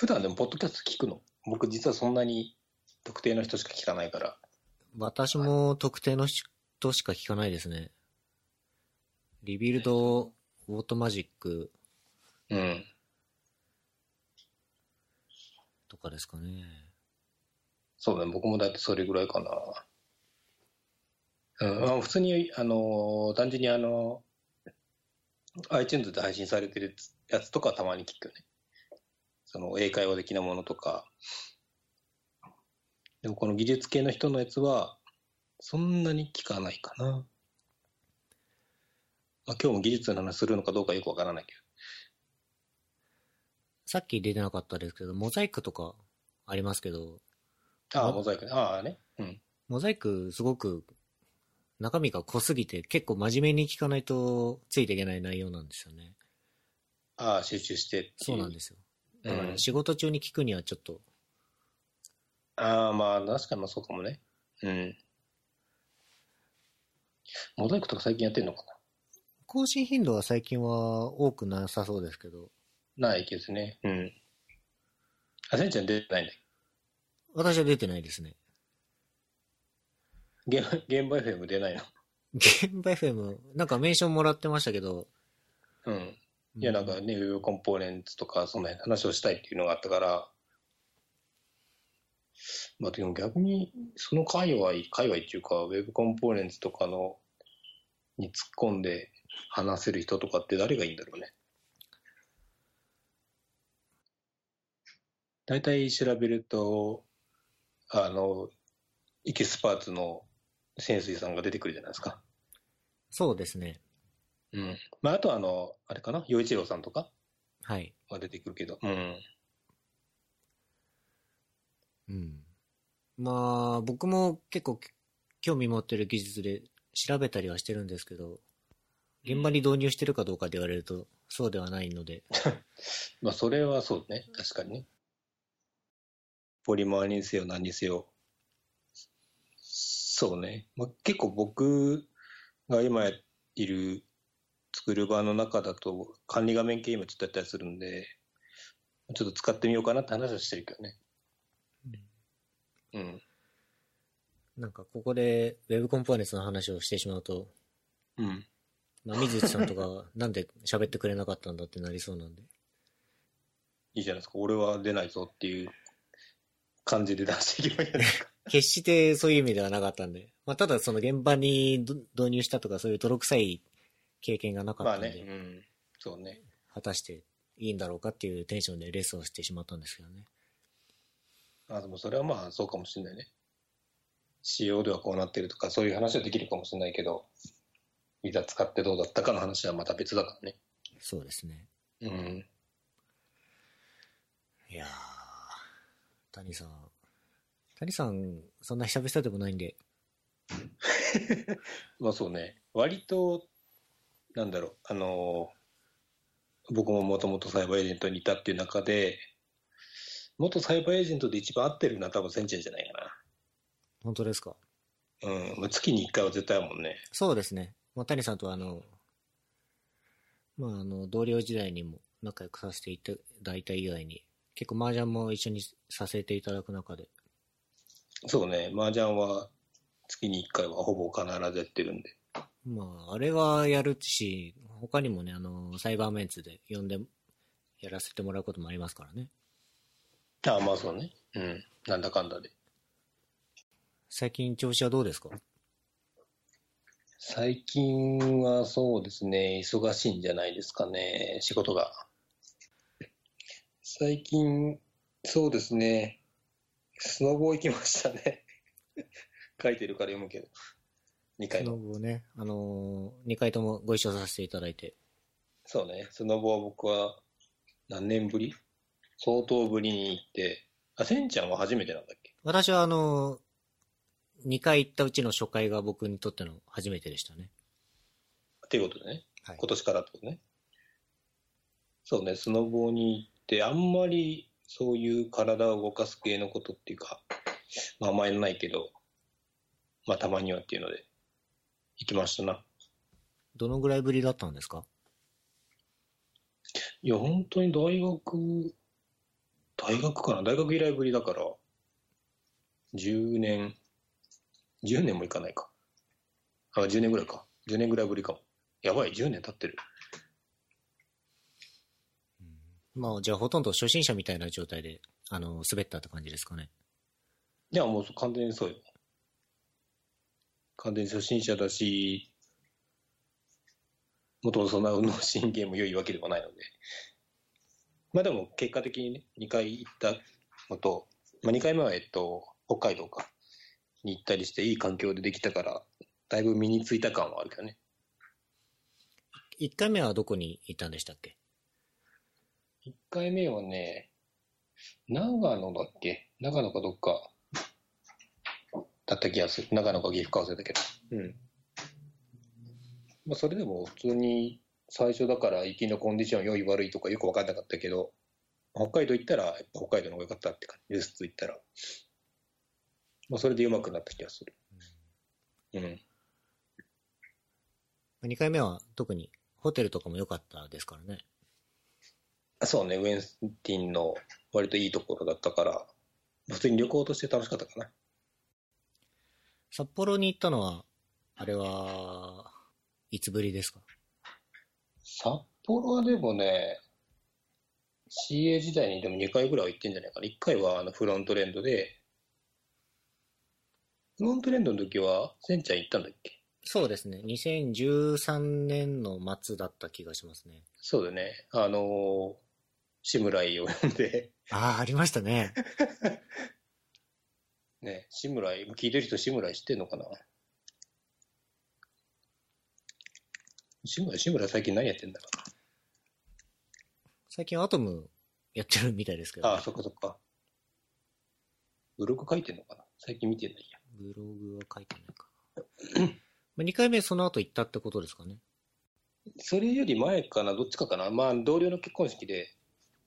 普段でもポッドキャスト聞くの？僕実はそんなに特定の人しか聞かないから。私も特定の人しか聞かないですね。 Rebuild、Automagic うん。とかですかね。そうね、僕もだってそれぐらいかな。うん、まあ普通に、あの、単純にあの、iTunes で配信されてるやつとかはたまに聞くよね。その英会話的なものとか。でもこの技術系の人のやつは、そんなに聞かないかな。まあ、今日も技術の話するのかどうかよくわからないけさっき出てなかったですけど、モザイクとかありますけど、ど。ああ、モザイクね。ああね。うん。モザイクすごく中身が濃すぎて結構真面目に聞かないとついていけない内容なんですよね。ああ、集中してっていそうなんですよ。だからうん仕事中に聞くにはちょっと、ああ、まあ、確かにまあそうかもね。うん。モザイクとか最近やってんのか更新頻度は最近は多くなさそうですけど、なないですね。うん。あ、せんちゃん出てないんだ私は出てないですね。現現場 FM 出ないの？現場 FM、なんかメンションもらってましたけど、うん。いや、なんかね、ウェブコンポーネンツとか、そんな話をしたいっていうのがあったから、まあでも逆に、その界隈、界隈っていうか、ウェブコンポーネンツとかの、に突っ込んで話せる人とかって誰がいいんだろうね。大体調べると、あの、エキスパーツの潜水さんが出てくるじゃないですか。そうですね。うん。まあ、あとあの、あれかな、洋一郎さんとかはい。は出てくるけど、うん。うん。まあ、僕も結構興味持ってる技術で調べたりはしてるんですけど、現場に導入してるかどうかで言われると、そうではないので、まあ、それはそうね、確かにね。ポリマーにせよ何にせよ。そうね。まあ、結構僕が今いる作る場の中だと管理画面系今ちょっとやったりするんで、ちょっと使ってみようかなって話はしてるけどね。うん。なんかここで Web コンポーネンツの話をしてしまうと、うん。まあ、水内さんとかなんで喋ってくれなかったんだってなりそうなんで。いいじゃないですか。俺は出ないぞっていう感じで出していけばいいじゃないですか。決してそういう意味ではなかったんで。まあ、ただその現場にど導入したとかそういう泥臭い経験がなかったんで、まあね、うん。そうね。果たしていいんだろうかっていうテンションでレースをしてしまったんですけどね。あでもそれはまあそうかもしれないね。仕様ではこうなってるとか、そういう話はできるかもしれないけど、いざ使ってどうだったかの話はまた別だからね。そうですね。うん。いやー、谷さん。谷さん、そんな久々でもないんで、まあそうね。割と、なんだろう、あのー僕ももともとサイバーエージェントにいたっていう中で、元サイバーエージェントで一番合ってるのは多分センチェンじゃないか本当ですか？な。うん。まあ、月に1回は絶対あるもんね。そうですね。まあ、谷さんとはあの、まあ、あの、同僚時代にも仲良くさせていただいた以外に、結構麻雀も一緒にさせていただく中で、そうね。麻雀は月に1回はほぼ必ずやってるんで。まあ、あれはやるし、他にもね、あの、サイバーメンツで呼んでやらせてもらうこともありますからね。ああ、まあそうね。うん。なんだかんだで。最近調子はどうですか？最近はそうですね、忙しいんじゃないですかね、仕事が。最近、そうですね、スノボ行きましたね。書いてるから読むけど。2回スノの。ボね、あのー、2回ともご一緒させていただいて、そうね、スノボは僕は何年ぶり？相当ぶりに行って、あ、せんちゃんは初めてなんだっけ？私はあのー、2回行ったうちの初回が僕にとっての初めてでしたね。っていうことでね。はい今年からってことね。そうね、スノボに行って、あんまりそういう体を動かす系のことっていうか、まあ、あんまりないけど、まあ、たまにはっていうので、行きましたな。どのぐらいぶりだったんですか？いや、本当に大学大学かな？大学以来ぶりだから、10年、10年もいかないか。あ、10年ぐらいか。10年ぐらいぶりかも。やばい、10年経ってる。まあ、じゃあほとんど初心者みたいな状態で、あの、滑ったって感じですかね。いや、もう完全にそうよ。完全に初心者だし、もともとそんな運動神経も良いわけではないので。まあでも結果的にね、2回行ったのと、まあ2回目はえっと、北海道か、に行ったりしていい環境でできたから、だいぶ身についた感はあるけどね。1回目はどこに行ったんでしたっけ？1回目はね、長野だっけ？長野かどっか、だった気がする。長野か岐阜か忘れたけど。うん。まあ、それでも普通に最初だから行きのコンディション良い悪いとかよく分かんなかったけど、北海道行ったらやっぱ北海道の方が良かったって感じです、行ったら。まあ、それで上手くなった気がする。うん。2回目は特にホテルとかも良かったですからね。そうね、ウェンスティンの割といいところだったから、普通に旅行として楽しかったかな。札幌に行ったのは、あれは、いつぶりですか？札幌はでもね、CA 時代にでも2回ぐらいは行ってんじゃないかな。1回はあのフロントレンドで、フロントレンドの時は、センちゃん行ったんだっけ？そうですね。2013年の末だった気がしますね。そうだね。あのー、志村井を呼んで、ああ、ありましたね。ね、志村井、聞いてる人志村井知ってんのかな？志村井、志村井最近何やってんだ？ろ最近アトムやってるみたいですけう。ど、ああ、そっかそっか。ブログ書いてんのかな？最近見てないや。ブログは書いてないかな。まあ2回目その後行ったってことですかね。それより前かな、どっちかかな？まあ、同僚の結婚式で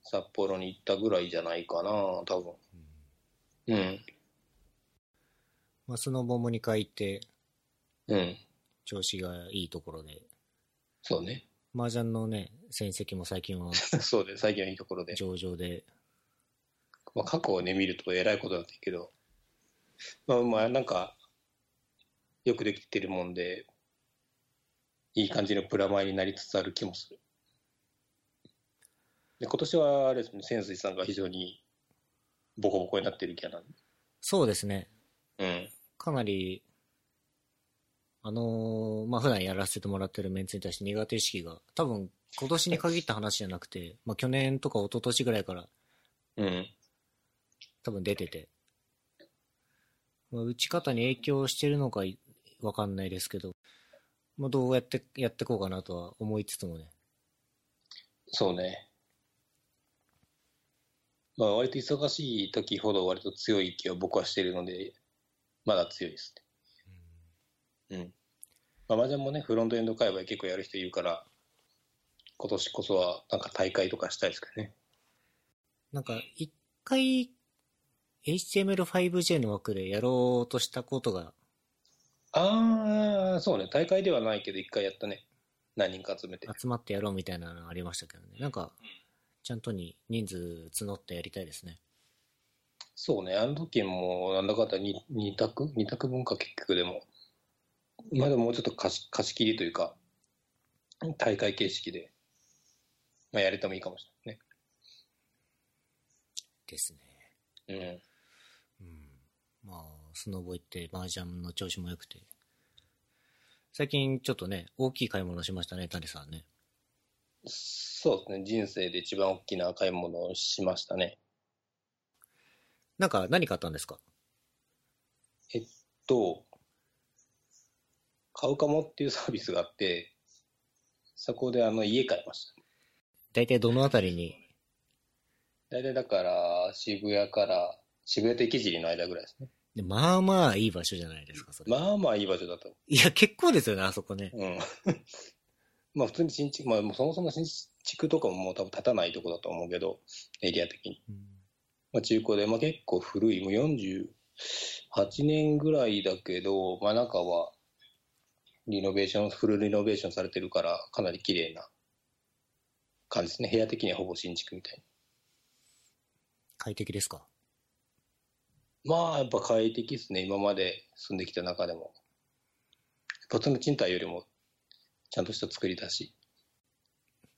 札幌に行ったぐらいじゃないかな、多分。うん。まあ、スノボも2回行って、うん。調子がいいところで、そうね。麻雀のね、戦績も最近は そうで、最近はいいところで。上々で、まあ、過去をね、見ると偉いことだったけど、まあ、まあ、なんか、よくできてるもんで、いい感じのプラマイになりつつある気もする。で、今年は、あれですね、潜水さんが非常にボコボコになってるキャラなんで。そうですね。うん。かなり、あのーまあ、普段やらせてもらってるメンツに対して苦手意識が、多分今年に限った話じゃなくて、まあ、去年とか一昨年ぐらいからうん。多分出てて、まあ、打ち方に影響してるのかいわかんないですけど、まあ、どうやってやっていこうかなとは思いつつもね。そうね。まあ、割と忙しい時ほど割と強い気は僕はしてるので、まだ強いですね。うん。まあ、麻雀もね、フロントエンド界隈結構やる人いるから、今年こそはなんか大会とかしたいですかね。なんか、一回、HTML5J の枠でやろうとしたことが、ああ、そうね。大会ではないけど一回やったね。何人か集めて。集まってやろうみたいなのありましたけどね。なんか、ちゃんとに人数募ってやりたいですね。そうね。あの時もなんだかんだ二二択？二択文化結局でも。まあでももうちょっと貸し貸し切りというか、大会形式で、まあやれてもいいかもしれないですね。ね。うん。まあ、スノボ行って、麻雀の調子も良くて。最近ちょっとね、大きい買い物しましたね、谷さんね。うん。そうですね。人生で一番大きな買い物をしましたね。なんか、何買ったんですか？えっと、買うかもっていうサービスがあって、そこであの家買いました。大体どのあたりに、大体だから渋谷から、渋谷と池尻の間ぐらいですね。でまあまあいい場所じゃないですか、それ。まあまあいい場所だと。いや、結構ですよね、あそこね。うん。まあ普通に新築、まあもうそもそも新築とかももう多分建たないとこだと思うけど、エリア的に。うんまあ中古で、まあ結構古い、もう48年ぐらいだけど、まあ中はリノベーション、フルリノベーションされてるから、かなり綺麗な感じですね。部屋的にはほぼ新築みたい快適ですか？まあ、やっぱ快適ですね。今まで住んできた中でも。普通の賃貸よりも、ちゃんとした作りだし。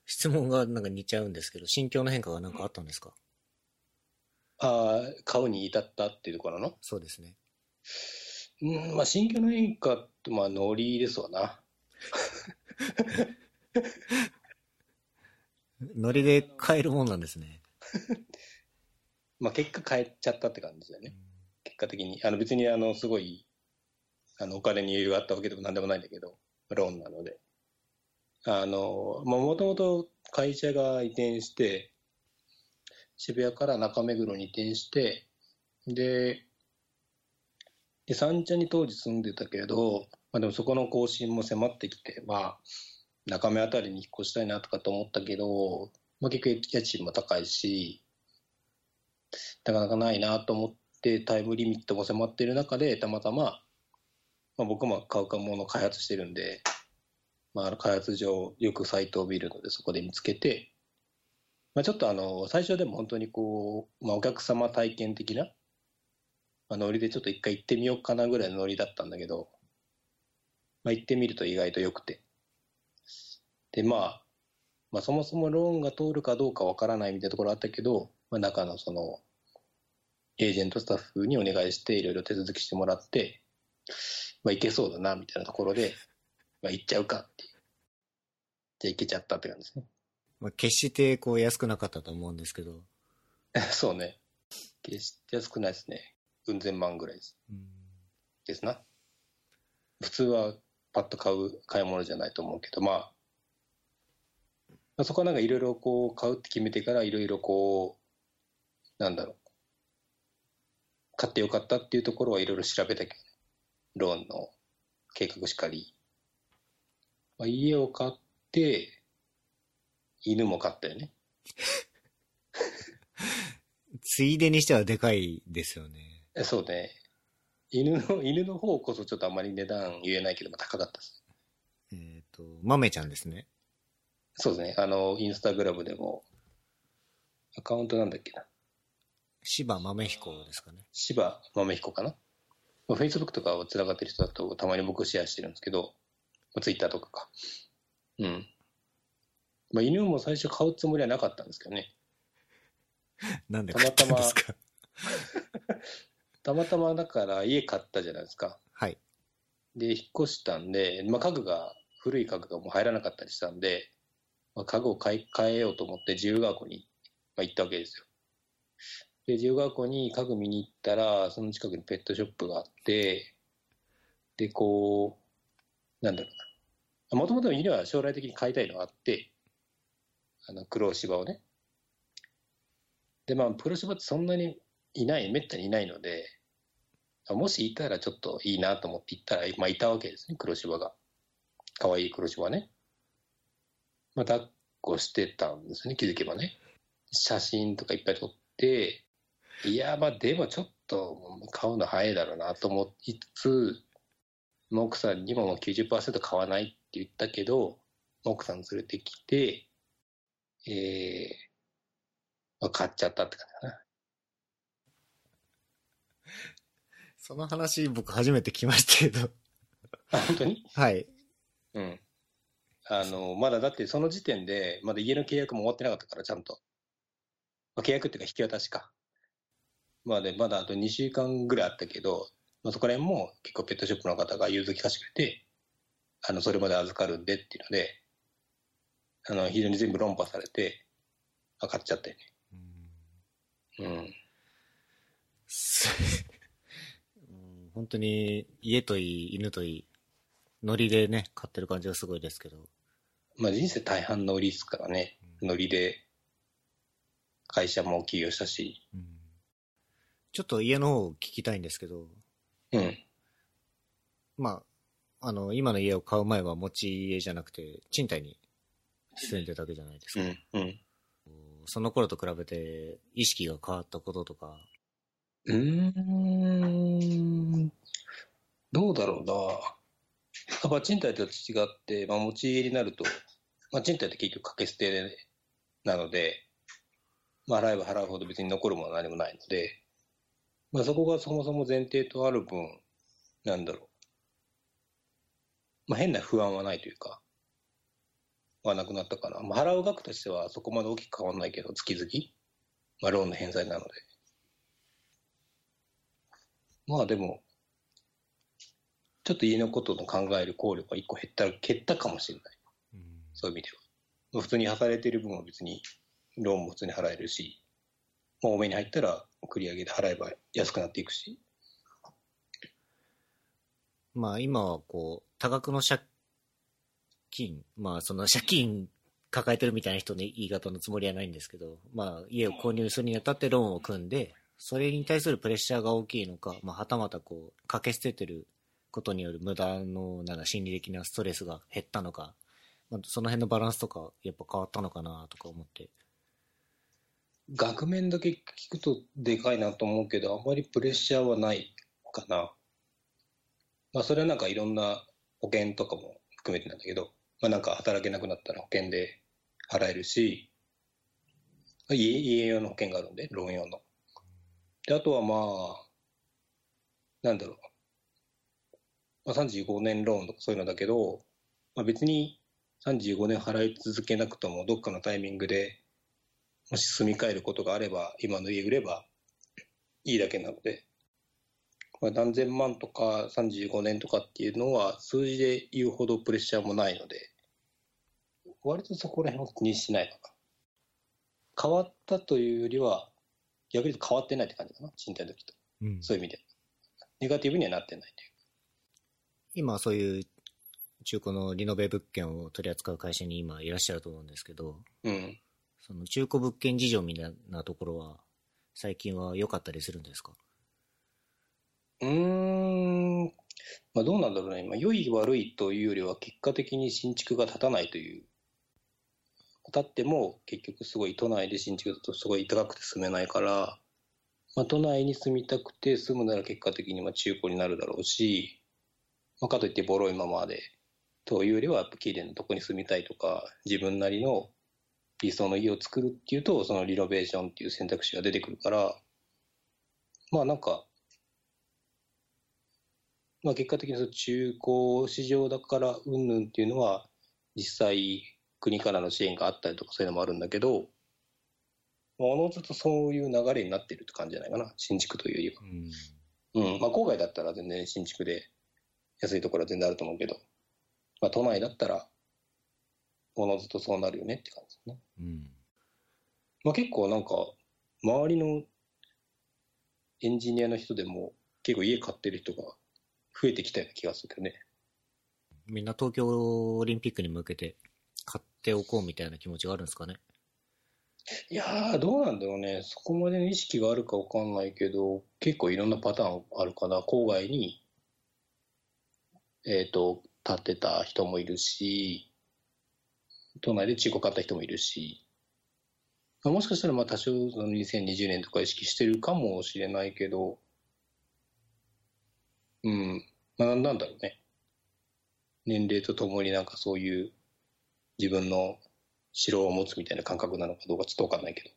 質問がなんか似ちゃうんですけど、心境の変化が何かあったんですか？ああ、買うに至ったっていうところなの？そうですね。うん、まあ、心境の変化って、まあ、ノリですわな。ノリで買えるもんなんですね。まあ、結果変えちゃったって感じだよね。結果的に。あの、別に、あの、すごい、あの、お金に余裕があったわけでもなんでもないんだけど、ローンなので。あの、まあ、もともと会社が移転して、渋谷から中目黒に移転して、で、で、三茶に当時住んでたけど、まあ、でもそこの更新も迫ってきて、まあ、中目あたりに引っ越したいなとかと思ったけど、まあ、結局家賃も高いし、なかなかないなと思って、タイムリミットも迫ってる中で、たまたま、まあ、僕も買うかもの開発してるんで、まあ、開発上、よくサイトを見るので、そこで見つけて、まあ、ちょっとあの、最初でも本当にこう、まあ、お客様体験的な、まあ、ノリでちょっと一回行ってみようかなぐらいのノリだったんだけど、まあ、行ってみると意外と良くて。で、まあ、まあ、そもそもローンが通るかどうかわからないみたいなところあったけど、まあ、中のその、エージェントスタッフにお願いして、いろいろ手続きしてもらって、まあ、いけそうだな、みたいなところで、まあ、行っちゃうかっていう。じゃあ行けちゃったって感じですね。まあ、決してこう安くなかったと思うんですけど。そうね。決して安くないですね。うん千万ぐらいです。うんですな。普通はパッと買う買い物じゃないと思うけど、まあ、まあ、そこはなんかいろいろこう買うって決めてからいろいろこう、なんだろう。買ってよかったっていうところはいろいろ調べたけどね。ローンの計画しかり。まあ、家を買って、犬も飼ったよね。ついでにしてはでかいですよね。えそうね。犬の、犬の方こそちょっとあんまり値段言えないけども高かったです。えっ、と、豆ちゃんですね。そうですね。あの、インスタグラムでも、アカウントなんだっけな。芝豆彦ですかね。芝豆彦かな。フェイスブックとかを繋がってる人だとたまに僕シェアしてるんですけど、ツイッターとかか。うん。まあ、犬も最初買うつもりはなかったんですけどね。なんで買ったんですか？たまたまだから家買ったじゃないですか。はい。で、引っ越したんで、まあ、家具が、古い家具がもう入らなかったりしたんで、まあ、家具を買い替えようと思って自由が丘に、まあ、行ったわけですよ。で、自由が丘に家具見に行ったら、その近くにペットショップがあって、で、こう、なんだろうな。もともと犬は将来的に飼いたいのがあって、あの、黒芝をね。で、まあ、黒芝ってそんなにいない、めったにいないので、もしいたらちょっといいなと思って行ったら、まあ、いたわけですね、黒芝が。可愛いい黒芝ね。まあ、抱っこしてたんですね、気づけばね。写真とかいっぱい撮って、いや、まあ、でもちょっと買うの早いだろうなと思いつつ、奥さんにももう90%買わないって言ったけど、奥さん連れてきて、えー、まあ、買っちゃったって感じかな。その話僕初めて聞きましたけど。あ、本当に？はい。うん。あの、まだだってその時点で、まだ家の契約も終わってなかったから、ちゃんと。まあ、契約っていうか引き渡しか。まあで、まだあと2週間ぐらいあったけど、まあ、そこら辺も結構ペットショップの方が融通聞かせてくれて、あの、それまで預かるんでっていうので、あの、非常に全部論破されて、あ買っちゃったよね。うん。すうん 本当に家といい犬といいノリでね買ってる感じがすごいですけどまあ人生大半ノリですからね。ノリで、会社も起業したし、うんちょっと家の方聞きたいんですけどうん。まああの今の家を買う前は持ち家じゃなくて賃貸に住んでたわけじゃないですか、うん。うん。その頃と比べて意識が変わったこととかうーん、どうだろうな。やっぱ賃貸と違って、まあ、持ち家になると、まあ、賃貸って結局掛け捨てなので、まあ、払えば払うほど別に残るものは何もないので、まあ、そこがそもそも前提とある分、なんだろう。まあ、変な不安はないというか、はなくなったかな。まあ、払う額としてはそこまで大きく変わらないけど、月々、まあ、ローンの返済なので。まあでも、ちょっと家のことの考える効力が一個減った、減ったかもしれない。うんそういう意味では。まあ普通に働いてる分は別に、ローンも普通に払えるし、まあ、多めに入ったら繰り上げで払えば安くなっていくし。まあ今はこう、多額の借金、まあその借金抱えてるみたいな人の言い方のつもりはないんですけど、まあ家を購入するにあたってローンを組んで、それに対するプレッシャーが大きいのか、まあはたまたこう、かけ捨ててることによる無駄のなんか心理的なストレスが減ったのか、まあ、その辺のバランスとかやっぱ変わったのかなとか思って。額面だけ聞くとでかいなと思うけど、あまりプレッシャーはないかな。まあ、それはなんかいろんな保険とかも含めてなんだけど、まあ、なんか働けなくなったら保険で払えるし、家家用の保険があるんで、ローン用の。で、あとはまあ、なんだろう。まあ、35年ローンとかそういうのだけど、まあ、別に35年払い続けなくとも、どっかのタイミングでもし住み替えることがあれば、今の家売ればいいだけなので、まあ、何千万とか35年とかっていうのは数字で言うほどプレッシャーもないので、割とそこら辺は気にしないかな。変わったというよりは、逆に言うと変わってないって感じかな、賃貸の時と。うんそういう意味で。ネガティブにはなってないという。今そういう中古のリノベ物件を取り扱う会社に今いらっしゃると思うんですけど、うん。その中古物件事情みたいなところは、最近は良かったりするんですか？うーん、まあ、どうなんだろうね、まあ、良い悪いというよりは、結果的に新築が建たないという、建っても結局、すごい都内で新築だとすごい高くて住めないから、まあ、都内に住みたくて住むなら結果的にまあ中古になるだろうし、まあ、かといってボロいままでというよりは、やっぱ綺麗なとこに住みたいとか、自分なりの理想の家を作るっていうと、そのリノベーションっていう選択肢が出てくるから、まあなんか、まあ、結果的にその中古市場だからうんぬんっていうのは、実際、国からの支援があったりとかそういうのもあるんだけど、まあおのずとそういう流れになってるって感じじゃないかな、新築というよりは。うん。うん、まあ、郊外だったら全然新築で安いところは全然あると思うけど、まあ、都内だったら、おのずとそうなるよねって感じですね。うん。まあ、結構なんか、周りのエンジニアの人でも結構家買ってる人が増えてきたような気がするけどね。みんな東京オリンピックに向けて買っておこうみたいな気持ちがあるんですかね？いやー、どうなんだろうね。そこまでの意識があるかわかんないけど、結構いろんなパターンあるかな。郊外に、えっ、と、建てた人もいるし、都内で中古買った人もいるし、もしかしたらまあ多少その2020年とか意識してるかもしれないけど、うん、まあなんだろうね。年齢とともになんかそういう自分の城を持つみたいな感覚なのかどうかちょっとわかんないけど。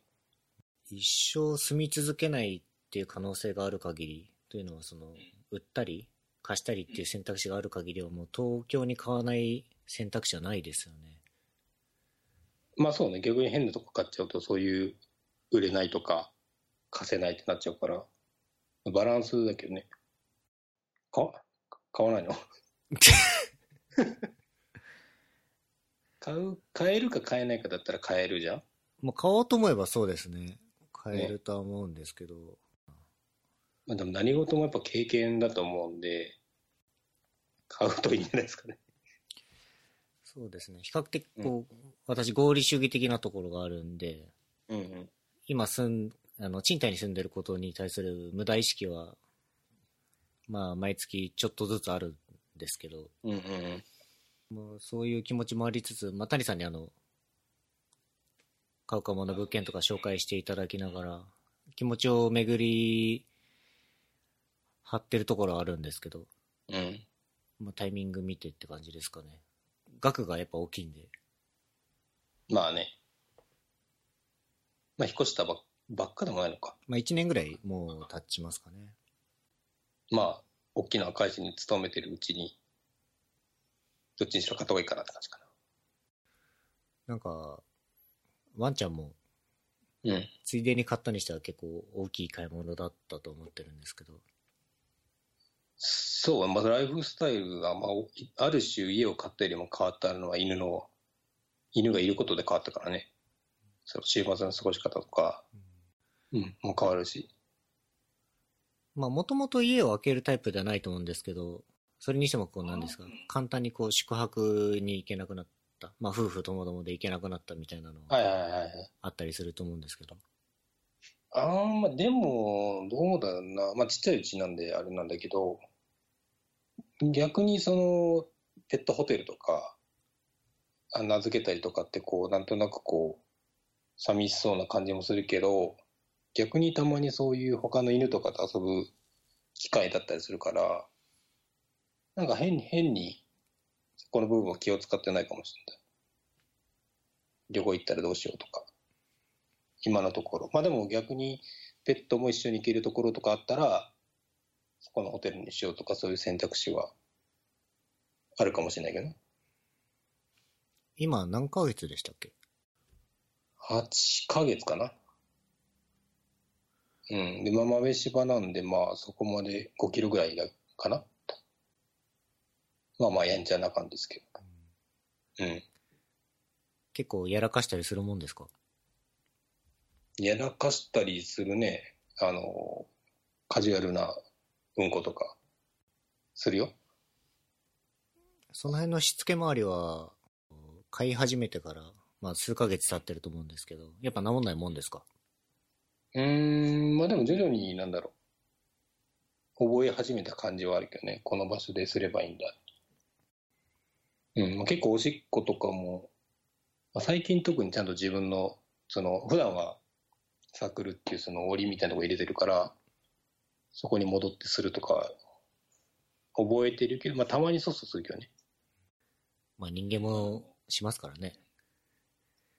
一生住み続けないっていう可能性がある限りというのはその売ったり貸したりっていう選択肢がある限りはもう東京に買わない選択肢はないですよね。まあそうね、逆に変なとこ買っちゃうとそういう売れないとか貸せないってなっちゃうから、バランスだけどね。か買わないの？買う、買えるか買えないかだったら買えるじゃん？まあ買おうと思えばそうですね。買えるとは思うんですけど、まあでも何事もやっぱ経験だと思うんで、買うといいんじゃないですかね。そうですね。比較的こう、私合理主義的なところがあるんで、うんうん。今住ん、あの、賃貸に住んでることに対する無駄意識は、まあ、毎月ちょっとずつあるんですけど、うんうんうん。まあ、そういう気持ちもありつつ、まあ、谷さんにあの、買うかもの物件とか紹介していただきながら、気持ちを巡り、張ってるところはあるんですけど、うん。まあ、タイミング見てって感じですかね。額がやっぱ大きいんで。まあね。まあ、引っ越したばっばっかでもないのか。まあ1年ぐらいもう経ちますかね。まあ、大きな会社に勤めてるうちに、どっちにしろ買った方がいいかなって感じかなんか、ワンちゃんもな。うん。ついでに買ったにしては結構大きい買い物だったと思ってるんですけど。そう、まあ、ライフスタイルが、まあ、おある種家を買ったよりも変わったのは犬の、犬がいることで変わったからね。その週末の過ごし方とか、うん、もう変わるし。まあもともと家を開けるタイプではないと思うんですけど、それにしてもこうなんですか、簡単にこう宿泊に行けなくなった。まあ夫婦ともどもで行けなくなったみたいなのは。あったりすると思うんですけど。あーまあ、でも、どうだろうな。まあ、ちっちゃいうちなんであれなんだけど、逆にその、ペットホテルとか、あ名付けたりとかって、こう、なんとなくこう、寂しそうな感じもするけど、逆にたまにそういう他の犬とかと遊ぶ機会だったりするから、なんか変に、変に、そこの部分は気を使ってないかもしれない。旅行行ったらどうしようとか。今のところ。まあでも逆にペットも一緒に行けるところとかあったら、そこのホテルにしようとかそういう選択肢はあるかもしれないけど。今何ヶ月でしたっけ？8ヶ月かな。うん。で、まあ豆柴なんで、まあそこまで5キロぐらいだかな。まあまあやんちゃな感じですけど。うん。結構やらかしたりするもんですか？やらかしたりするね。あの、カジュアルなうんことか、するよ。その辺のしつけ周りは、飼い始めてから、まあ数ヶ月経ってると思うんですけど、やっぱ治んないもんですか？うーん、まあでも徐々になんだろう。覚え始めた感じはあるけどね。この場所ですればいいんだ。うん、まあ、結構おしっことかも、まあ、最近特にちゃんと自分の、その、普段はサークルっていうその檻みたいなとこ入れてるから、そこに戻ってするとか、覚えてるけど、まあたまにそうそうするけどね。まあ人間もしますからね。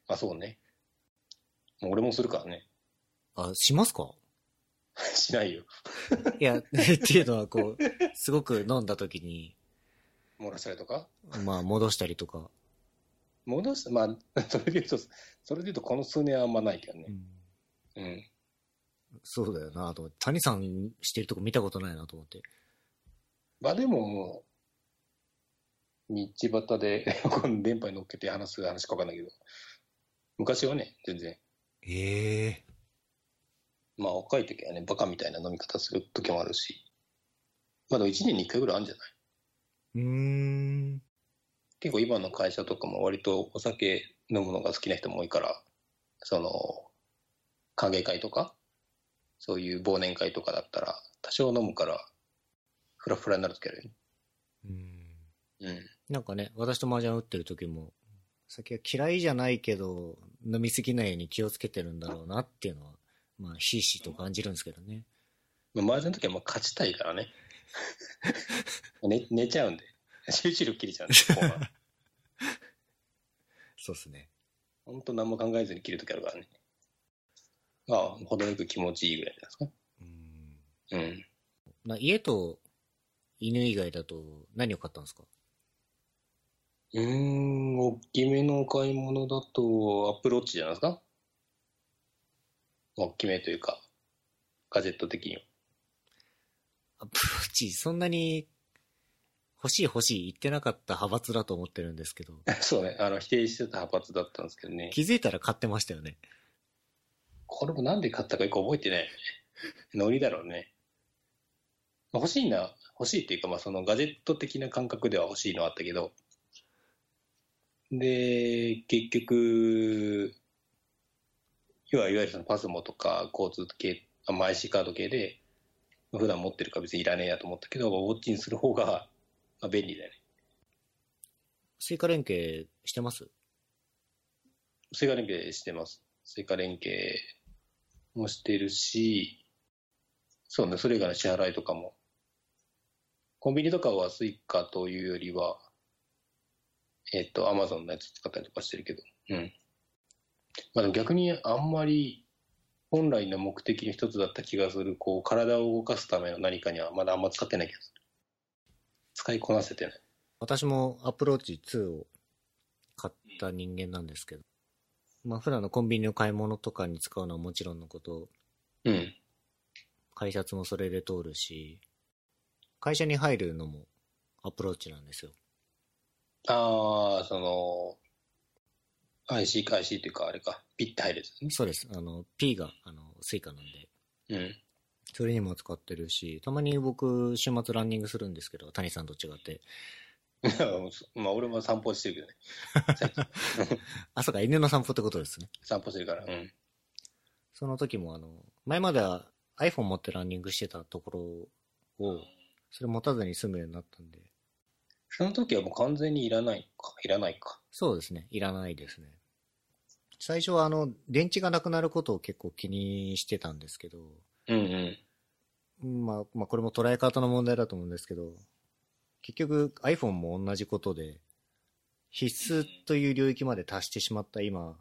まあそうね。もう俺もするからね。あ、しますか？しないよ。いや、っていうのはこう、すごく飲んだ時に、漏らしたりとか？まあ戻したりとか。戻す、まあ、それで言うと、それで言うとこの数年はあんまないけどね。うん。そうだよなと思って。谷さんしてるとこ見たことないなと思って。まあでももう、道端で、この電波に乗っけて話す話かわかんないけど、昔はね、全然、ええまあ若い時はね、バカみたいな飲み方する時もあるし、まあでも1年に1回ぐらいあるんじゃない？うーん。結構今の会社とかも割とお酒飲むのが好きな人も多いから、その、歓迎会とか、そういう忘年会とかだったら、多少飲むから、フラフラになる時あるよね。うん。うん。なんかね、私と麻雀打ってる時も、酒は嫌いじゃないけど、飲みすぎないように気をつけてるんだろうなっていうのは、まあ、ひいひいと感じるんですけどね。まあ、麻雀の時はもう勝ちたいからね。寝寝ちゃうんで。集中力切れちゃうんで、後半。そうっすね。ほんと何も考えずに切る時あるからね。まあ、程よく気持ちいいぐらいじゃないですか。うん。うん。まあ、家と犬以外だと何を買ったんですか？うーん、大きめのお買い物だと、アップルウォッチじゃないですか大きめというか、ガジェット的には。アプローチ、そんなに欲しい欲しい言ってなかった派閥だと思ってるんですけど、そうね、あの、否定してた派閥だったんですけどね。気づいたら買ってましたよね。これもなんで買ったかよく覚えてない。ノリだろうね。まあ欲しいな、欲しいっていうか、まあそのガジェット的な感覚では欲しいのはあったけど、で、結局、いわいわゆるそのパスモとか交通系、あまあ IC カード系で、普段持ってるから別にいらねえやと思ったけど、ウォッチにする方が、まあ、便利だよね。追加連携してます？追加連携してます。追加連携もしてるし、そうね、それ以外の支払いとかも。コンビニとかはスイカというよりは、えっ、と、アマゾンのやつ使ったりとかしてるけど、うん。まあでも逆にあんまり本来の目的の一つだった気がする、こう、体を動かすための何かにはまだあんま使ってない気がする。使いこなせてない。私も Apple Watch 2を買った人間なんですけど、まあ普段のコンビニの買い物とかに使うのはもちろんのこと、うん。改札もそれで通るし、会社に入るのも Apple Watch なんですよ。ああ、その、IC か IC っていうか、あれか、ピッて入るやつね。そうです。あの、P が、あの、スイカなんで、うん。それにも使ってるし、たまに僕、週末ランニングするんですけど、谷さんと違って。まあ、俺も散歩してるけどね。最 近あ、そうか、犬の散歩ってことですね。散歩してるから。うん。その時も、あの、前までは iPhone 持ってランニングしてたところを、それ持たずに済むようになったんで、その時はもう完全にいらないか。いらないか。そうですね、いらないですね。最初はあの、電池がなくなることを結構気にしてたんですけど、うんうん。うんまあ、まあこれも捉え方の問題だと思うんですけど、結局 iPhone も同じことで、必須という領域まで達してしまった今、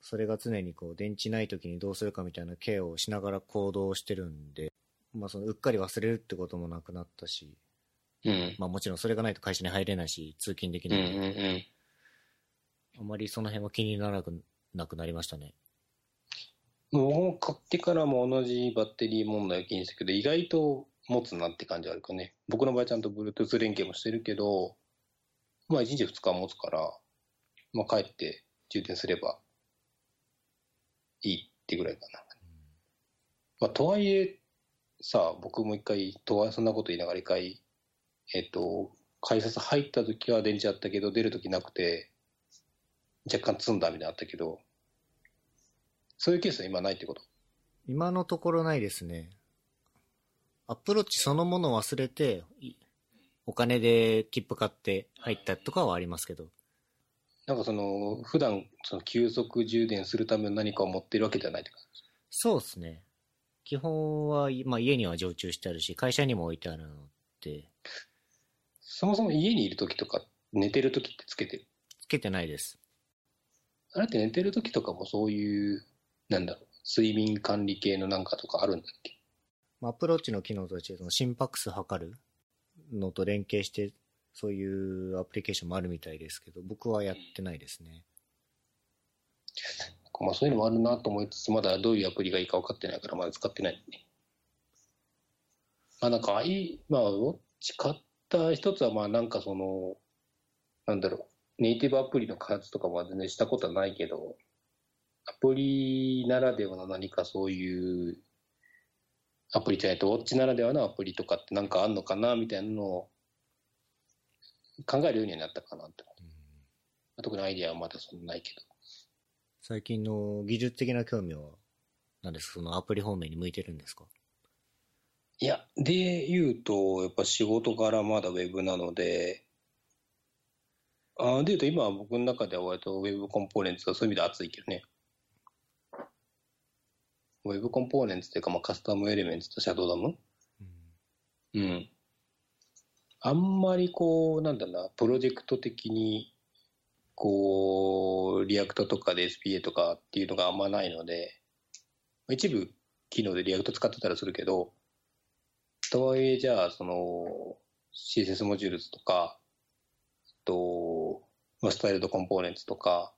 それが常にこう電池ない時にどうするかみたいなケアをしながら行動してるんで、まあそのうっかり忘れるってこともなくなったし、うん。まあもちろんそれがないと会社に入れないし、通勤できうんうなんいんで、うん。あまりその辺は気にならなくなくなりましたね。もう僕も買ってからも同じバッテリー問題を気にしたけど、意外と持つなって感じあるかね。僕の場合ちゃんと Bluetooth 連携もしてるけど、まあ1日2日持つから、まあ帰って充電すればいいってぐらいかな。まあとはいえ、さあ僕も一回、とはそんなこと言いながら一回、えっと、改札入った時は電池あったけど、出る時なくて、若干積んだみたいなのあったけど、そういうケースは今ないってこと？今のところないですね。アップローチそのものを忘れて、いお金で切符買って入ったとかはありますけど、なんかその、普段その急速充電するための何かを持ってるわけじゃないって感じ。そうですね。基本は、まあ、家には常駐してあるし、会社にも置いてあるので、そもそも家にいる時とか、寝てる時ってつけてる？つけてないです。あれって寝てる時とかもそういう、なんだろう、睡眠管理系のなんかとかあるんだっけ？まあ、アプローチの機能として、心拍数測るのと連携して、そういうアプリケーションもあるみたいですけど、僕はやってないですね。まあそういうのもあるなと思いつつ、まだどういうアプリがいいか分かってないから、まだ使ってないね。まあなんか、あい、まあ、どっち買った一つは、まあなんかその、なんだろう、ネイティブアプリの開発とかも全然したことはないけど、アプリならではの何かそういう、アプリじゃないと、ウォッチならではのアプリとかってなんかあんのかな、みたいなのを考えるようにはなったかなと。特にアイディアはまだそんなないけど。最近の技術的な興味は、何ですか？そのアプリ方面に向いてるんですか？いや、で言うと、やっぱ仕事からまだウェブなので、あで言うと今は僕の中では割と Web Components はそういう意味で熱いけどね。 Web Components というか、まあ、 Custom Elements と Shadow DOM？うん。あんまりこう、なんだろうな、プロジェクト的に、こう、 React とかで SPA とかっていうのがあんまないので、一部機能で React 使ってたりするけど、とはいえ、じゃあ、その、CSS モジュールズとか、と、まあ、 Styled Components とか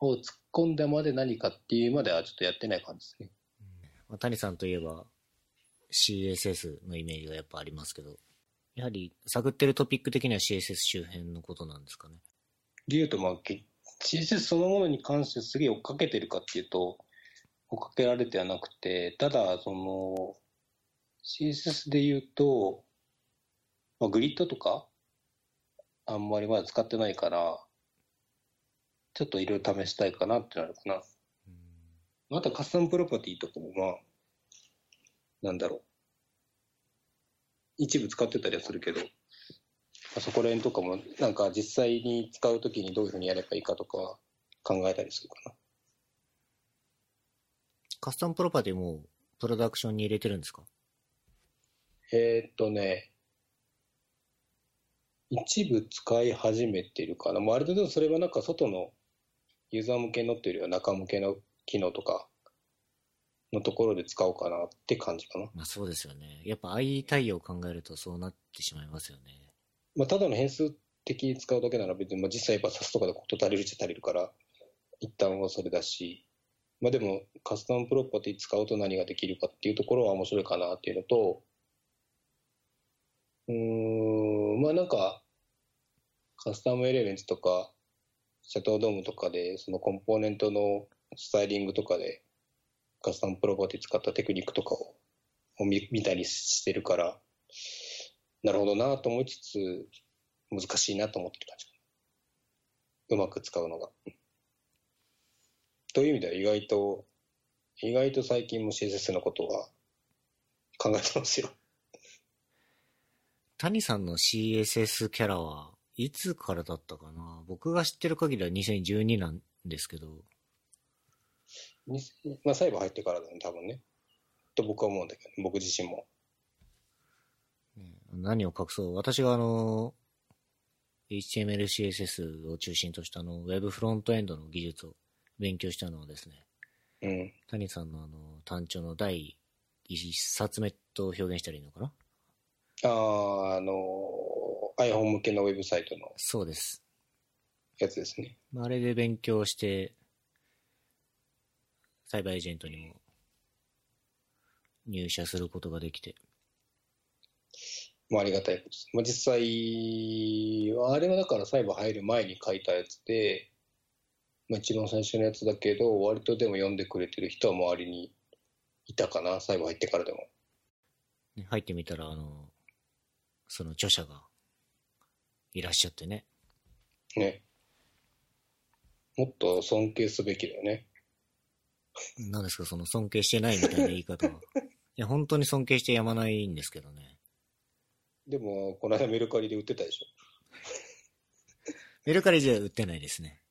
を突っ込んでまで何かっていうまではちょっとやってない感じですね。まあ、谷さんといえば CSS のイメージがやっぱありますけど、やはり探ってるトピック的には CSS 周辺のことなんですかね。で言うと、まあ、け CSS そのものに関してすげえ追っかけてるかっていうと、追っかけられてはなくて、ただ、その、CSS で言うと、まあ、グリッドとか、あんまりまだ使ってないから、ちょっといろいろ試したいかなってなるかな。またカスタムプロパティとかもまあ、なんだろう。一部使ってたりはするけど、まあそこら辺とかもなんか実際に使うときにどういうふうにやればいいかとかは考えたりするかな。カスタムプロパティもプロダクションに入れてるんですか？えーっとね、一部使い始めてるかな。もうある程度それはなんか外のユーザー向けのっていうよりは中向けの機能とかのところで使おうかなって感じかな。まあそうですよね。やっぱ i 対応を考えるとそうなってしまいますよね。まあ、ただの変数的に使うだけなら別に、まあ、実際やっぱ SAS とかでこと足りるっちゃ足りるから、一旦はそれだし、まあでもカスタムプロパティ使うと何ができるかっていうところは面白いかなっていうのと、うーん、まあなんか、カスタムエレメントとか、シャトードームとかで、そのコンポーネントのスタイリングとかで、カスタムプロパティ使ったテクニックとかを見見たりしてるから、なるほどなと思いつつ、難しいなと思ってる感じ。うまく使うのが。という意味では意外と、意外と最近も CSS のことは考えてますよ。谷さんの CSS キャラはいつからだったかな？僕が知ってる限りは2012なんですけど、にまあ、サイバー入ってからだね、多分ね。と僕は思うんだけど、僕自身も。ね何を隠そう？私があの、HTML、CSS を中心としたあの、Web フロントエンドの技術を勉強したのはですね、うん。谷さんのあの、単調の第一冊目と表現したらいいのかな？ああ、あの、iPhone 向けのウェブサイトのそうです。やつですね。まああれで勉強して、サイバーエージェントにも入社することができて、まあ、ありがたいことです。まあ、実際は、あれはだからサイバー入る前に書いたやつで、まあ、一番最初のやつだけど、割とでも読んでくれてる人は周りにいたかな、サイバー入ってからでも。ね入ってみたら、あの、その著者がいらっしゃってね。ね。もっと尊敬すべきだよね。何ですか、その尊敬してないみたいな言い方は。いや、本当に尊敬してやまないんですけどね。でも、この間メルカリで売ってたでしょ。メルカリじゃ売ってないですね。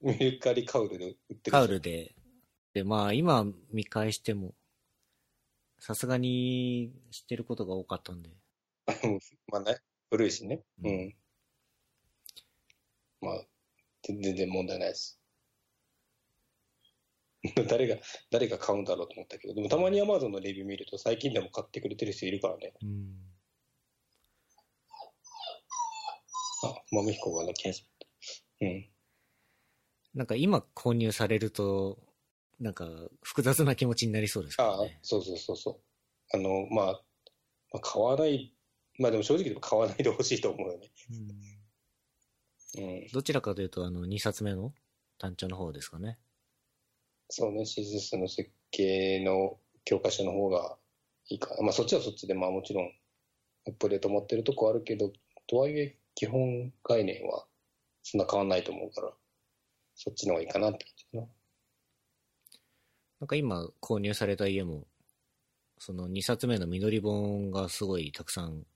メルカリカウルで売ってカウルで。で、まあ、今見返しても、さすがに知ってることが多かったんで。まあね、古いしね。ううんん。まあ、全然問題ないです。誰が、誰が買うんだろうと思ったけど、でもたまに Amazon のレビュー見ると最近でも買ってくれてる人いるからね。うん。あ、豆彦がね、検索。うん。なんか今購入されると、なんか複雑な気持ちになりそうですけああどね、。そうそうそうそう。あの、まあ、まあ、買わない、まあでも正直でも買わないでほしいと思うよね。うんうん。どちらかというと、あの、2冊目の単調の方ですかね。そうね、CSS の設計の教科書の方がいいかな。まあそっちはそっちで、まあもちろんアップデート持ってるとこあるけど、とはいえ基本概念はそんな変わんないと思うから、そっちの方がいいかなって感じかな。なんか今購入された家も、その2冊目の緑本がすごいたくさん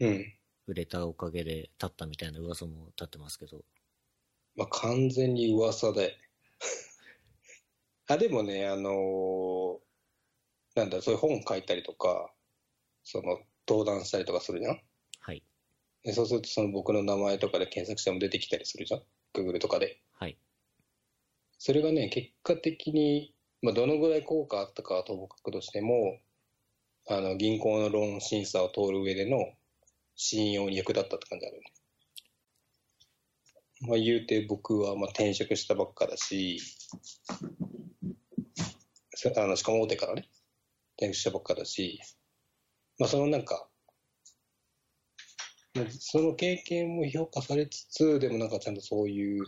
うん。売れたおかげで立ったみたいな噂も立ってますけど。まあ完全に噂で。あ、でもね、あのーなんだ、そういう本書いたりとか、その登壇したりとかするじゃん？はい。でそうするとその僕の名前とかで検索しても出てきたりするじゃん ?Google とかで。はい。それがね、結果的に、まあ、どのぐらい効果あったかはともかくとしても、あの、銀行のローン審査を通る上での信用に役立ったって感じあるよね。まあ、言うて僕はまあ転職したばっかだし、あのしかも大手からね、転職したばっかだし、まあ、そのなんか、その経験も評価されつつ、でもなんかちゃんとそういう、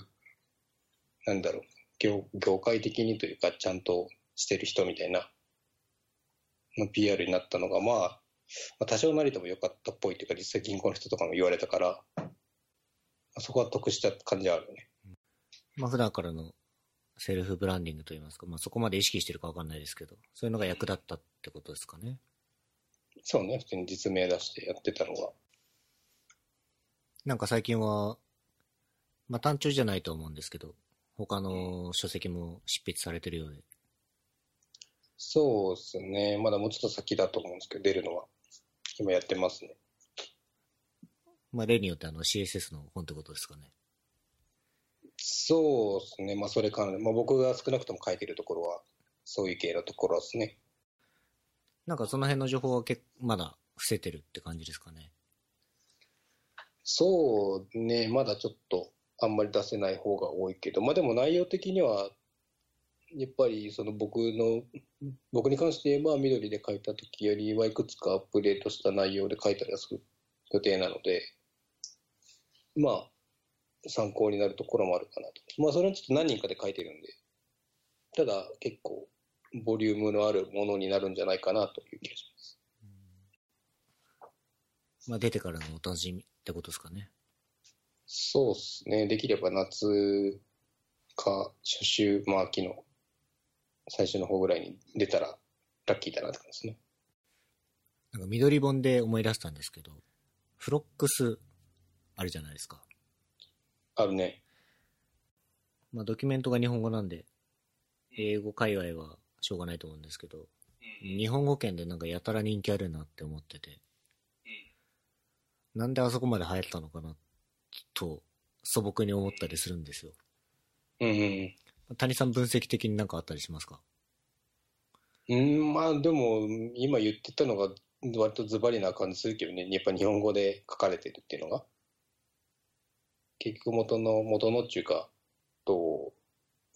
なんだろう、業業界的にというか、ちゃんとしてる人みたいな、の PR になったのが、まあ、まあ、多少なりとも良かったっぽいというか、実際銀行の人とかも言われたから、まあそこは得した感じはあるよね。まあ普段からのセルフブランディングといいますか、まあそこまで意識してるかわかんないですけど、そういうのが役立ったってことですかね。そうね、普通に実名出してやってたのが。なんか最近は、まあ単調じゃないと思うんですけど、他の書籍も執筆されてるようで。そうですね、まだもうちょっと先だと思うんですけど、出るのは。今やってますね。まあ例によってあの CSS の本ってことですかね。そうですね、まあそれ関連、まあ僕が少なくとも書いてるところはそういう系のところですね。なんかその辺の情報は結まだ伏せてるって感じですかね。そうね、まだちょっとあんまり出せない方が多いけど、まあでも内容的には、やっぱりその僕の、僕に関して言えば緑で書いた時よりはいくつかアップデートした内容で書いたりはする予定なので、まあ、参考になるところもあるかなと。まあそれはちょっと何人かで書いてるんで、ただ結構ボリュームのあるものになるんじゃないかなという気がします。まあ出てからのお楽しみってことですかね。そうですね。できれば夏か初秋、まあ秋の最初の方ぐらいに出たらラッキーだなって感じですね。なんか緑本で思い出したんですけど、フロックスあるじゃないですか。あるね。まあドキュメントが日本語なんで、英語界隈はしょうがないと思うんですけど、日本語圏でなんかやたら人気あるなって思ってて、なんであそこまで流行ったのかなと素朴に思ったりするんですよ。うんうん谷さん分析的になんかあったりしますか？うん。まあでも今言ってたのが割とズバリな感じするけどね。やっぱ日本語で書かれてるっていうのが。結局元の、元のっていうか、と、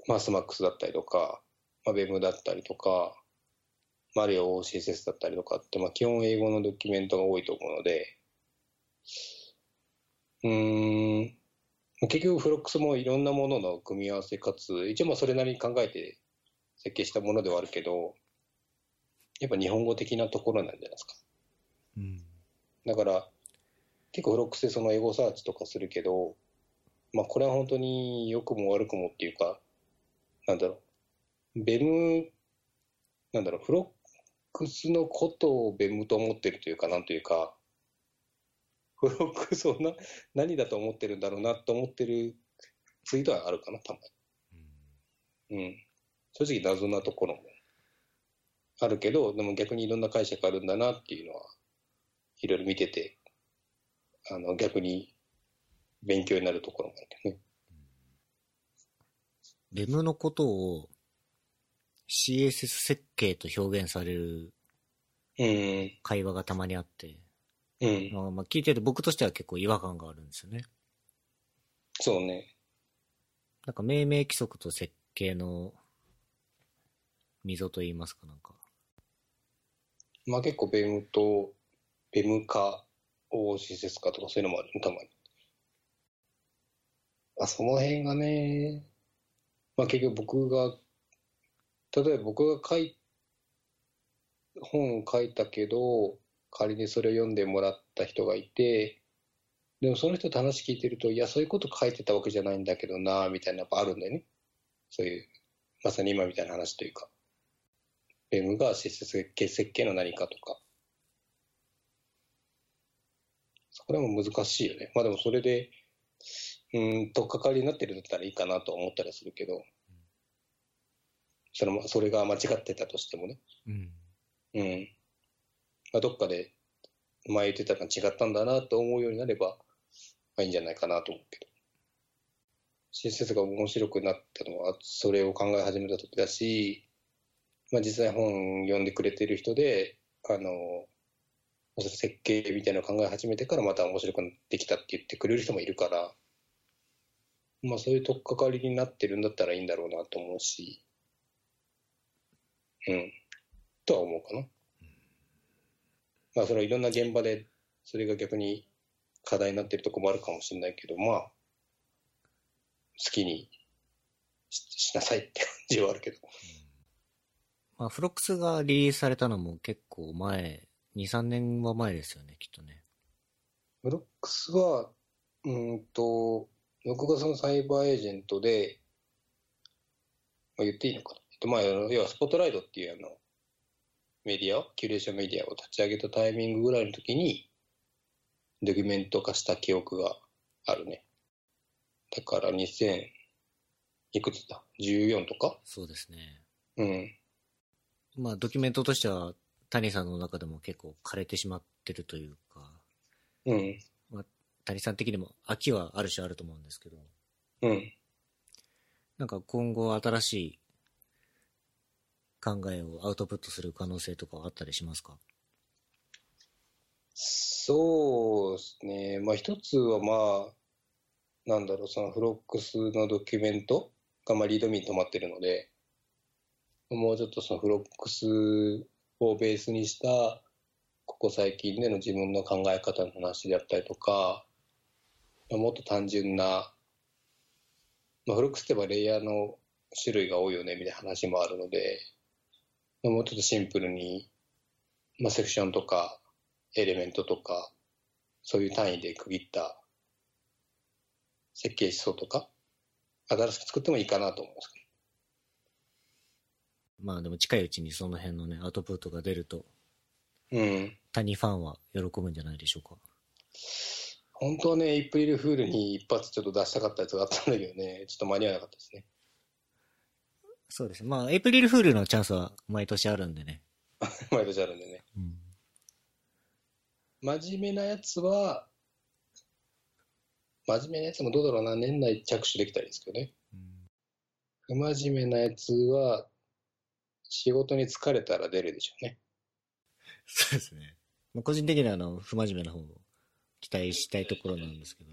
マスマックスだったりとか、まあ、ベムだったりとか、マリオ OCSS だったりとかって、まあ基本英語のドキュメントが多いと思うので、うん、結局フロックスもいろんなものの組み合わせかつ、一応まあそれなりに考えて設計したものではあるけど、やっぱ日本語的なところなんじゃないですか。うん。だから、結構フロックスでそのエゴサーチとかするけど、まあこれは本当に良くも悪くもっていうか、なんだろう、ベム、なんだろう、フロックスのことをベムと思ってるというか、なんというか、フロックスをな何だと思ってるんだろうなと思ってるツイートはあるかな、たまに。うん。正直謎なところもあるけど、でも逆にいろんな解釈あるんだなっていうのは、いろいろ見てて、あの、逆に勉強になるところもあるけどね。ベムのことを CSS 設計と表現されるうん。会話がたまにあって、うん。まあ、まあ聞いてて僕としては結構違和感があるんですよね。そうね。なんか命名規則と設計の溝と言いますかなんか。まあ結構ベムと、ベム化、OCSS 化とかそういうのもあるね、たまに。あ、その辺がね、まあ結局僕が、例えば僕が書い、本を書いたけど、仮にそれを読んでもらった人がいて、でもその人と話聞いてると、いや、そういうこと書いてたわけじゃないんだけどな、みたいなやっぱあるんだよね。そういう、まさに今みたいな話というか。ベムが施設設計設計の何かとか。そこでも難しいよね。まあでもそれで、うん、とっかかりになってるんだったらいいかなと思ったりするけど、それも、それが間違ってたとしてもね。うん。うん。まあ、どっかで前言ってたの違ったんだなと思うようになれば、まあいいんじゃないかなと思うけど。施設が面白くなったのは、それを考え始めた時だし、まあ、実際本読んでくれてる人で、あの、設計みたいなのを考え始めてからまた面白くなってきたって言ってくれる人もいるから、まあそういう取っかかりになってるんだったらいいんだろうなと思うし、うん、とは思うかな。まあそれはいろんな現場でそれが逆に課題になってるとこもあるかもしれないけど、まあ、好きにししなさいって感じはあるけど。まあ、フロックスがリリースされたのも結構前、2、3年は前ですよね、きっとね。ブロックスは、うーんと、僕がそのサイバーエージェントで、まあ、言っていいのかな。えっと、まあ、要はスポットライトっていうあの、メディア、キュレーションメディアを立ち上げたタイミングぐらいの時に、ドキュメント化した記憶があるね。だから2000、いくつだ ?14 とか？そうですね。うん。まあ、ドキュメントとしては、谷さんの中でも結構枯れてしまってるというか、うん。谷さん的にも飽きはある種あると思うんですけど、うん。なんか今後新しい考えをアウトプットする可能性とかはあったりしますか？そうですね。まあ一つはまあ、なんだろう、そのフロックスのドキュメントがまあリードミに止まってるので、もうちょっとそのフロックスをベースにした、ここ最近での自分の考え方の話であったりとか、もっと単純な、まあ、フロックスって言えばレイヤーの種類が多いよねみたいな話もあるので、もうちょっとシンプルに、まあ、セクションとかエレメントとか、そういう単位で区切った設計思想とか、新しく作ってもいいかなと思います。まあでも近いうちにその辺のね、アウトプットが出ると、うん。谷ファンは喜ぶんじゃないでしょうか。本当はね、エイプリルフールに一発ちょっと出したかったやつがあったんだけどね、ちょっと間に合わなかったですね。そうですね。まあ、エイプリルフールのチャンスは毎年あるんでね。毎年あるんでね。うん。真面目なやつは、真面目なやつもどうだろうな、年内着手できたらいいですけどね。不真面目なやつは、仕事に疲れたら出るでしょうね。そうですね。まあ、個人的にはあの、不真面目な方を期待したいところなんですけど、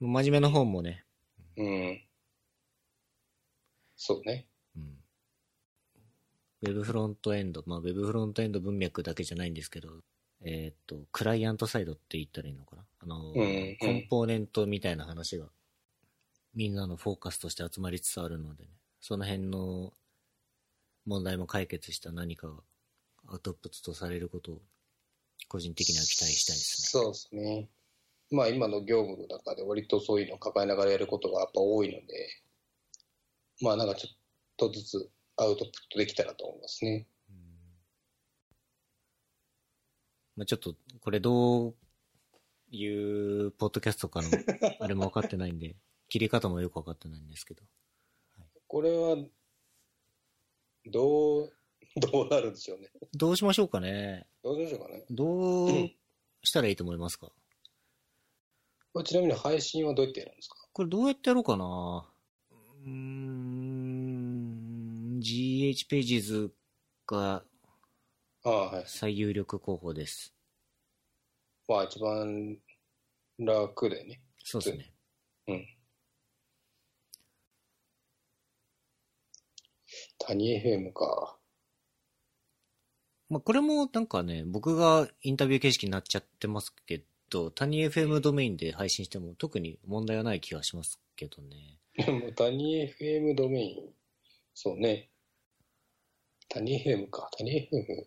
真面目な方もね、うん。そうね。うん。ウェブフロントエンド、まあ、ウェブフロントエンド文脈だけじゃないんですけど、えーっと、クライアントサイドって言ったらいいのかな？あの、うんうんコンポーネントみたいな話が、みんなのフォーカスとして集まりつつあるのでね、その辺の問題も解決した何かがアウトプットとされることを、個人的には期待したいですね。そうですね。まあ今の業務の中で割とそういうのを抱えながらやることがやっぱ多いので、まあなんかちょっとずつアウトプットできたらと思いますね。うんまあ、ちょっと、これどういうポッドキャストかの、あれも分かってないんで、切り方もよく分かってないんですけど。これは、どう、どうなるんでしょうね。どうしましょうかねどうでしょうかね。どうしたらいいと思いますか？これちなみに配信はどうやってやるんですか？これどうやってやろうかなうーん、GH ページズがああ、はい。最有力候補です。まあ一番楽だよね。そうですね。うん。谷 FM か。まあ、これもなんかね、僕がインタビュー形式になっちゃってますけど、谷 FM ドメインで配信しても特に問題はない気がしますけどね。でも谷 FM ドメイン。そうね。谷 FM か。谷 FM。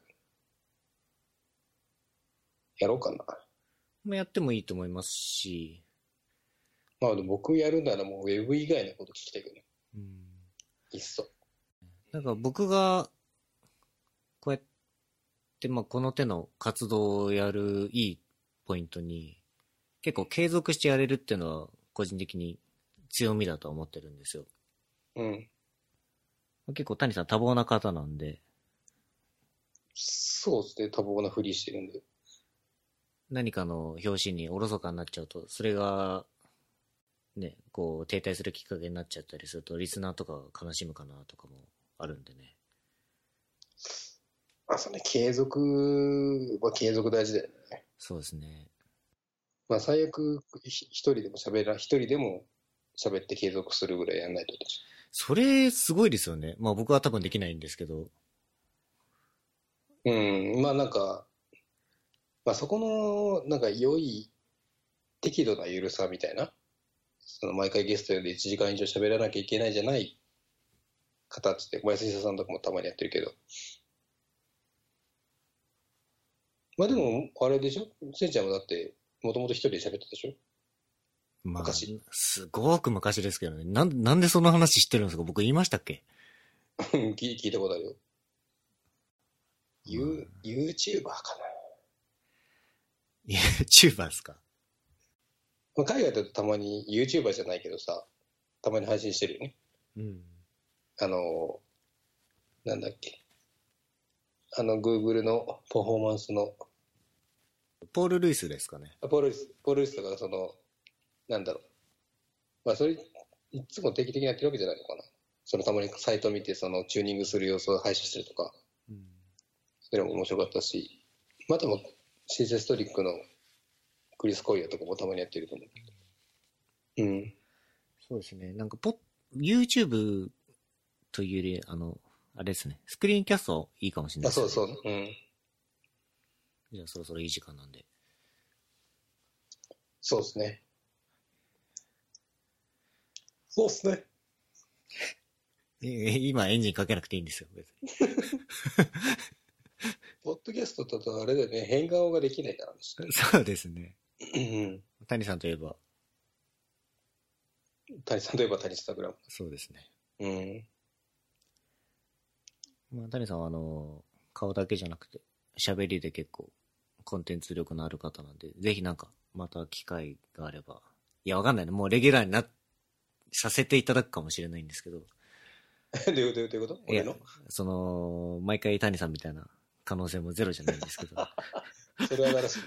やろうかな。まあ、やってもいいと思いますし、まあ僕やるならもうウェブ以外のこと聞きたいけどね。うん、いっそ。なんか僕が、こうやって、まあ、この手の活動をやるいいポイントに、結構継続してやれるっていうのは、個人的に強みだと思ってるんですよ。うん。結構谷さん多忙な方なんで、そうですね。多忙なふりしてるんで。何かの表紙におろそかになっちゃうと、それが、ね、こう、停滞するきっかけになっちゃったりすると、リスナーとかが悲しむかなとかもあるんでね。あ、そうね。継続は継続大事だよね。そうですね。まあ最悪ひ一人でも喋ら、一人でも喋って継続するぐらいやんないと。それ、すごいですよね。まあ僕は多分できないんですけど。うん。まあなんか、まあそこの、なんか良い、適度な緩さみたいな。その毎回ゲストで1時間以上喋らなきゃいけないじゃない形で、小林久さんとかもたまにやってるけど。まあでも、あれでしょ？せいちゃんもだって、もともと一人で喋ってたでしょ？まあ、昔すごく昔ですけどね。なん、なんでその話知ってるんですか？僕言いましたっけ？聞聞いたことあるよ。ユうんー、YouTuber かな。?YouTuber ですか？まあ、海外だとたまに YouTuber じゃないけどさ、たまに配信してるよね。うん。あの、なんだっけ。あの、Google のパフォーマンスの、ポール・ルイスですかね。あポールリス、ポールリスとか、その、なんだろう。まあ、それ、いつも定期的にやってるわけじゃないのかな。そのたまにサイト見て、そのチューニングする様子を配信してるとか、うん。それも面白かったし、またもシンセストリックのクリス・コイヤとかもたまにやってると思う。うん。そうですね。なんか、ポッ、YouTube というより、あの、あれですね。スクリーンキャストいいかもしれないあ、ですね。そうそう。うん。じゃあそろそろいい時間なんで。そうですね。そうですね。え 今エンジンかけなくていいんですよ、別に。ポッドキャストだとあれだよね、変顔ができないからですね。そうですね。うん。谷さんといえば、谷さんといえば谷スタグラム。そうですね。うん。まあ、谷さんはあの、顔だけじゃなくて、喋りで結構、コンテンツ力のある方なんで、ぜひなんか、また機会があれば。いや、わかんないね。もうレギュラーにな、させていただくかもしれないんですけど、どういうどういうどういうことその、毎回谷さんみたいな可能性もゼロじゃないんですけど、それはならしね。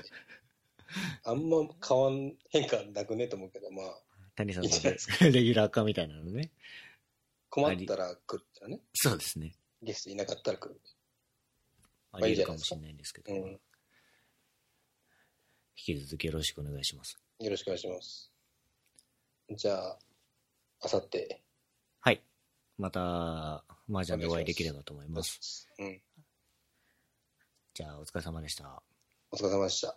あんま変わん、変化なくねと思うけど、まあ、谷さんのレギュラー化みたいなのね。困ったら来るってのね。そうですね。ゲストいなかったら来る。ありえるかもしれないんですけど、うん。引き続きよろしくお願いします。よろしくお願いします。じゃあ、あさって。はい。また、麻雀でお会いできればと思います。うん。じゃあ、お疲れ様でした。お疲れ様でした。